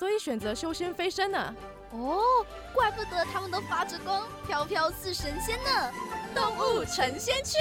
所以选择修仙飞升呢？哦，怪不得他们都发着光，飘飘似神仙呢！动物成仙去。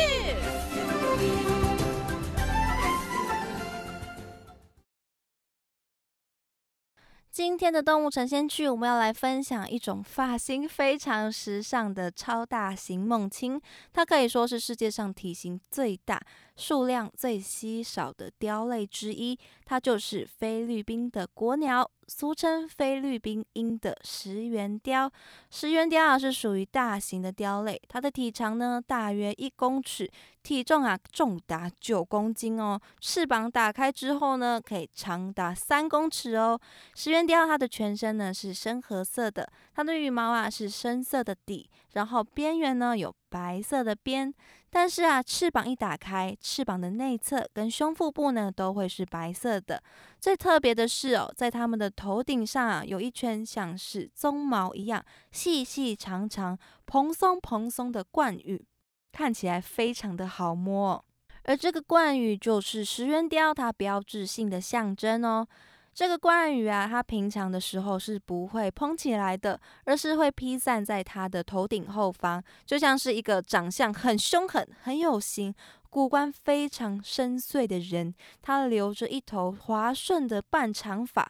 今天的动物成仙去，我们要来分享一种发型非常时尚的超大型猛禽，它可以说是世界上体型最大、数量最稀少的雕类之一，它就是菲律宾的国鸟。俗称菲律宾鹰的石原雕，石原雕啊是属于大型的雕类，它的体长呢大约一公尺，体重啊重达九公斤哦。翅膀打开之后呢，可以长达三公尺哦。石原雕它的全身呢是深褐色的，它的羽毛啊是深色的底，然后边缘呢有。白色的边，但是啊，翅膀一打开，翅膀的内侧跟胸腹部呢都会是白色的。最特别的是哦，在它们的头顶上啊，有一圈像是鬃毛一样细细长长、蓬松蓬松的冠羽，看起来非常的好摸。而这个冠羽就是石原雕它标志性的象征哦。这个关羽啊，他平常的时候是不会蓬起来的，而是会披散在他的头顶后方，就像是一个长相很凶狠、很有型、五官非常深邃的人。他留着一头滑顺的半长发，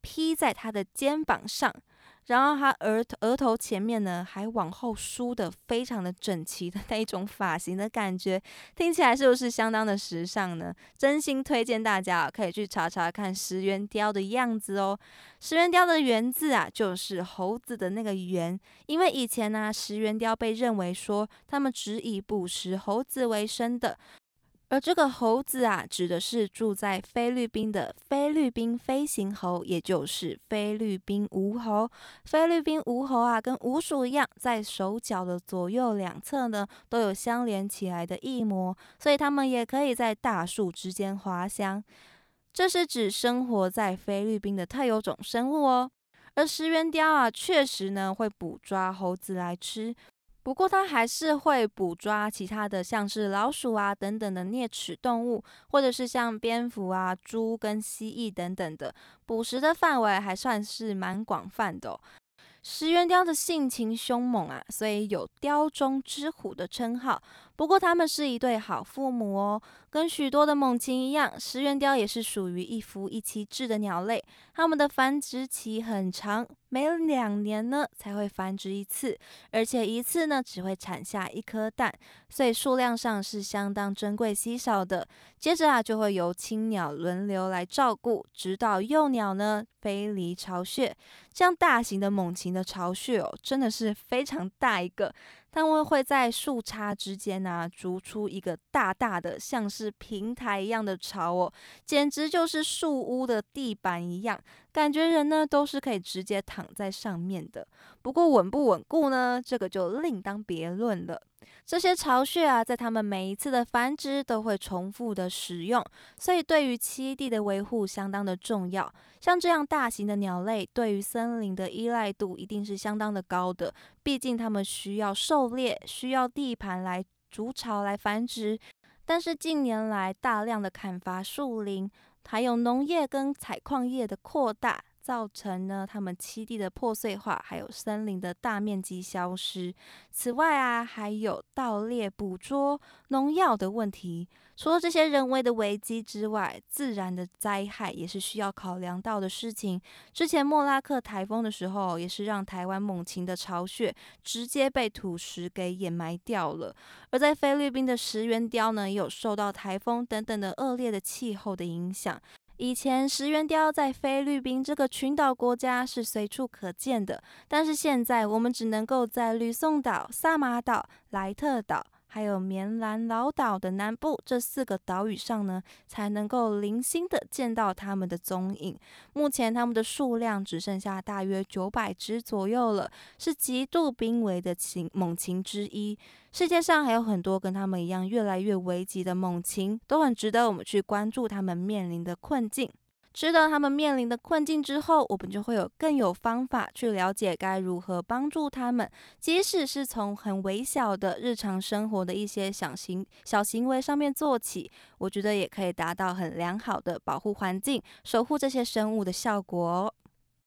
披在他的肩膀上。然后他额额头前面呢，还往后梳的非常的整齐的那一种发型的感觉，听起来是不是相当的时尚呢？真心推荐大家可以去查查看石原雕的样子哦。石原雕的原字啊，就是猴子的那个原，因为以前呢，石原雕被认为说他们只以捕食猴子为生的。而这个猴子啊，指的是住在菲律宾的菲律宾飞行猴，也就是菲律宾无猴。菲律宾无猴啊，跟鼯鼠一样，在手脚的左右两侧呢，都有相连起来的翼膜，所以它们也可以在大树之间滑翔。这是指生活在菲律宾的特有种生物哦。而石原雕啊，确实呢会捕抓猴子来吃。不过，它还是会捕抓其他的，像是老鼠啊等等的啮齿动物，或者是像蝙蝠啊、猪跟蜥蜴等等的，捕食的范围还算是蛮广泛的。石原雕的性情凶猛啊，所以有“雕中之虎”的称号。不过，它们是一对好父母哦。跟许多的猛禽一样，石原雕也是属于一夫一妻制的鸟类。它们的繁殖期很长，每两年呢才会繁殖一次，而且一次呢只会产下一颗蛋，所以数量上是相当珍贵稀少的。接着啊，就会由青鸟轮流来照顾，直到幼鸟呢飞离巢穴。这样大型的猛禽的巢穴哦，真的是非常大一个。它们会在树杈之间啊，筑出一个大大的像是平台一样的巢哦，简直就是树屋的地板一样，感觉人呢都是可以直接躺在上面的。不过稳不稳固呢？这个就另当别论了。这些巢穴啊，在它们每一次的繁殖都会重复的使用，所以对于栖地的维护相当的重要。像这样大型的鸟类，对于森林的依赖度一定是相当的高的，毕竟它们需要狩猎，需要地盘来筑巢来繁殖。但是近年来大量的砍伐树林，还有农业跟采矿业的扩大。造成呢，他们栖地的破碎化，还有森林的大面积消失。此外啊，还有盗猎、捕捉、农药的问题。除了这些人为的危机之外，自然的灾害也是需要考量到的事情。之前莫拉克台风的时候，也是让台湾猛禽的巢穴直接被土石给掩埋掉了。而在菲律宾的石原雕呢，也有受到台风等等的恶劣的气候的影响。以前石原雕在菲律宾这个群岛国家是随处可见的，但是现在我们只能够在吕宋岛、萨马岛、莱特岛。还有棉兰老岛的南部这四个岛屿上呢，才能够零星的见到它们的踪影。目前它们的数量只剩下大约九百只左右了，是极度濒危的禽猛禽之一。世界上还有很多跟它们一样越来越危急的猛禽，都很值得我们去关注它们面临的困境。知道他们面临的困境之后，我们就会有更有方法去了解该如何帮助他们。即使是从很微小的日常生活的一些小行小行为上面做起，我觉得也可以达到很良好的保护环境、守护这些生物的效果。